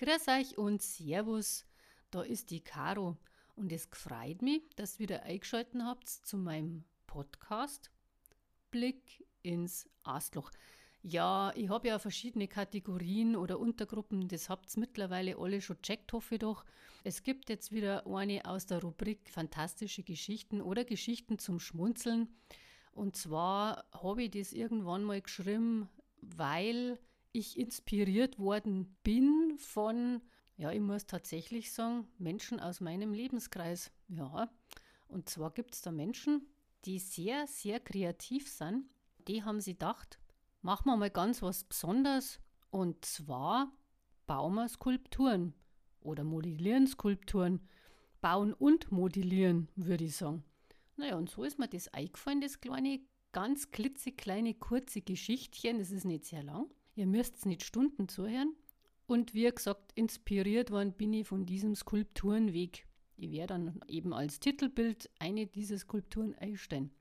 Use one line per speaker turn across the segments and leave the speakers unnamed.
Grüß euch und Servus, da ist die Caro und es freut mich, dass ihr wieder eingeschaltet habt zu meinem Podcast Blick ins Astloch. Ja, ich habe ja verschiedene Kategorien oder Untergruppen, das habt ihr mittlerweile alle schon checkt, hoffe ich doch. Es gibt jetzt wieder eine aus der Rubrik Fantastische Geschichten oder Geschichten zum Schmunzeln. Und zwar habe ich das irgendwann mal geschrieben, weil ich inspiriert worden bin von, ja, ich muss tatsächlich sagen, Menschen aus meinem Lebenskreis. Ja, und zwar gibt es da Menschen, die sehr, sehr kreativ sind. Die haben sie gedacht, machen wir mal ganz was Besonderes. Und zwar bauen wir Skulpturen oder modellieren Skulpturen. Bauen und modellieren, würde ich sagen. Naja, und so ist mir das eingefallen, das kleine, ganz klitzekleine, kurze Geschichtchen. Das ist nicht sehr lang. Ihr müsst nicht Stunden zuhören. Und wie gesagt, inspiriert worden bin ich von diesem Skulpturenweg. Ich werde dann eben als Titelbild eine dieser Skulpturen einstellen.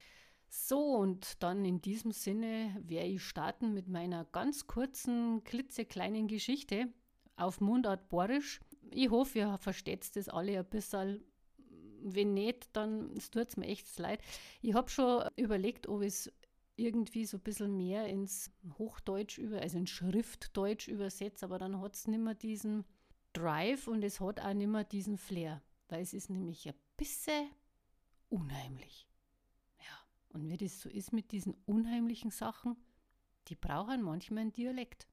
So, und dann in diesem Sinne werde ich starten mit meiner ganz kurzen, klitzekleinen Geschichte auf Mundart Borisch. Ich hoffe, ihr versteht das alle ein bisschen. Wenn nicht, dann tut es mir echt leid. Ich habe schon überlegt, ob ich es irgendwie so ein bisschen mehr ins Hochdeutsch über, also ins Schriftdeutsch übersetze, aber dann hat es nicht mehr diesen Drive und es hat auch nicht mehr diesen Flair, weil es ist nämlich ein bisschen unheimlich. Und wie das so ist mit diesen unheimlichen Sachen, die brauchen manchmal einen Dialekt.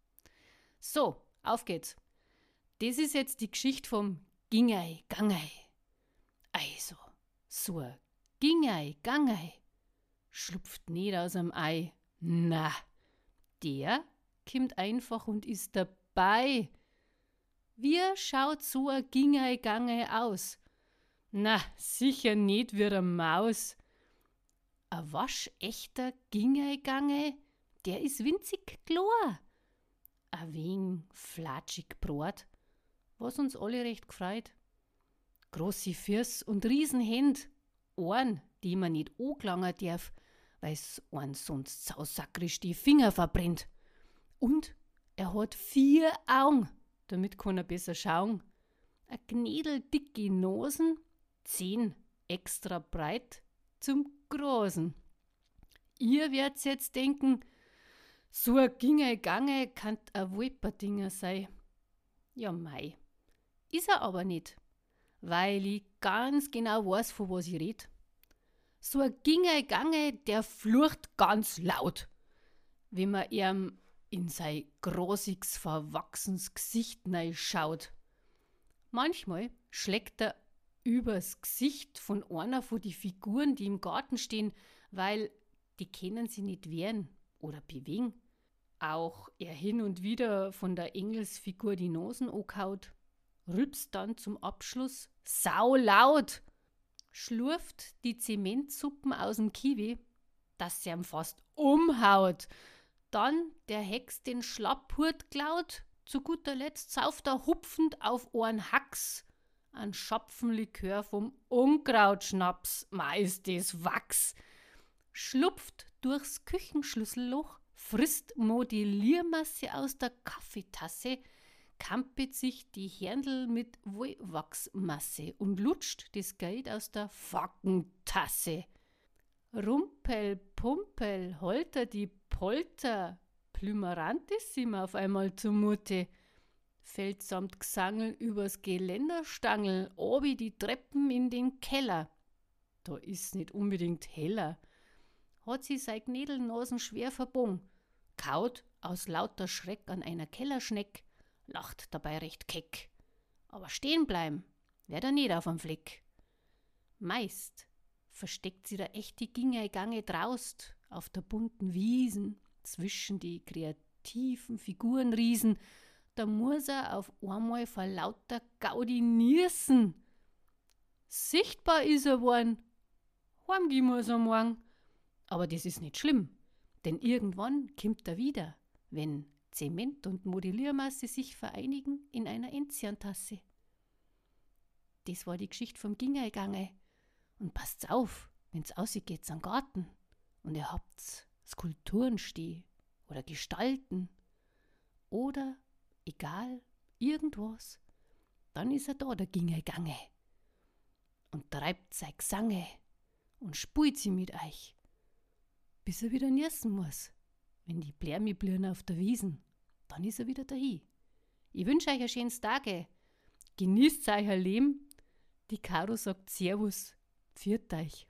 So, auf geht's. Das ist jetzt die Geschichte vom Gingei, Gangei. Also, so Gingei, Gangei schlupft nicht aus dem Ei. Na, der kommt einfach und ist dabei. Wie schaut so ein Gingei, Gangei aus? Na, sicher nicht wie eine Maus ein waschechter Ginge-Gange, der ist winzig klar. Ein wenig flatschig Brot, was uns alle recht gefreut. Große Fürs und Riesenhänd, Ohren, die man nicht anglangen darf, weil's einen sonst sausakrisch die Finger verbrennt. Und er hat vier Augen, damit kann er besser schauen. Eine gnädeldicke Nosen, zehn extra breit zum Großen. Ihr werdet jetzt denken, so ein Ginge Gange kann ein Wolperdinger sein. Ja, mei. Ist er aber nicht, weil ich ganz genau weiß, von was ich rede. So ein Ginge Gange, der flucht ganz laut, wenn man ihm in sein grosiges, verwachsenes Gesicht schaut. Manchmal schlägt er übers Gesicht von einer von den Figuren, die im Garten stehen, weil die können sie nicht wehren oder bewegen. Auch er hin und wieder von der Engelsfigur die Nosen angehaut, rülpst dann zum Abschluss saulaut, schlurft die Zementsuppen aus dem Kiwi, dass sie ihm fast umhaut. Dann der Hex den Schlapphut klaut, zu guter Letzt sauft er hupfend auf Ohren Hacks ein Schopfenlikör vom Unkrautschnaps, meist das Wachs, schlupft durchs Küchenschlüsselloch, frisst Modelliermasse aus der Kaffeetasse, kampet sich die Händel mit Wollwachsmasse und lutscht das Geld aus der Fackentasse. Rumpel, Pumpel, Holter die Polter, plümerant ist ihm auf einmal zumute fällt samt Gesangel übers Geländerstangel obi die Treppen in den Keller. Da ist nicht unbedingt heller. Hat sie sein Gnädelnasen schwer verbogen, kaut aus lauter Schreck an einer Kellerschneck, lacht dabei recht keck. Aber stehen bleiben, wär da nicht auf am Fleck. Meist versteckt sie da echt die Ginge Gange draust auf der bunten Wiesen zwischen die kreativen Figurenriesen da muss er auf einmal vor lauter Gaudi niesen. Sichtbar ist er worden. Heimgehen muss er morgen. Aber das ist nicht schlimm, denn irgendwann kommt er wieder, wenn Zement und Modelliermasse sich vereinigen in einer Enziantasse. Das war die Geschichte vom Gingergange. Und passt auf, wenn's aussieht am Garten und ihr habt Skulpturen stehen oder Gestalten oder egal irgendwas, dann ist er da, der Ginge Gange, und treibt sein Gesange und spult sie mit euch, bis er wieder niesen muss. Wenn die Blärmi blühen auf der Wiesen, dann ist er wieder dahin. Ich wünsche euch ein schönes Tage. Genießt euer Leben. Die Caro sagt Servus, pfiat euch.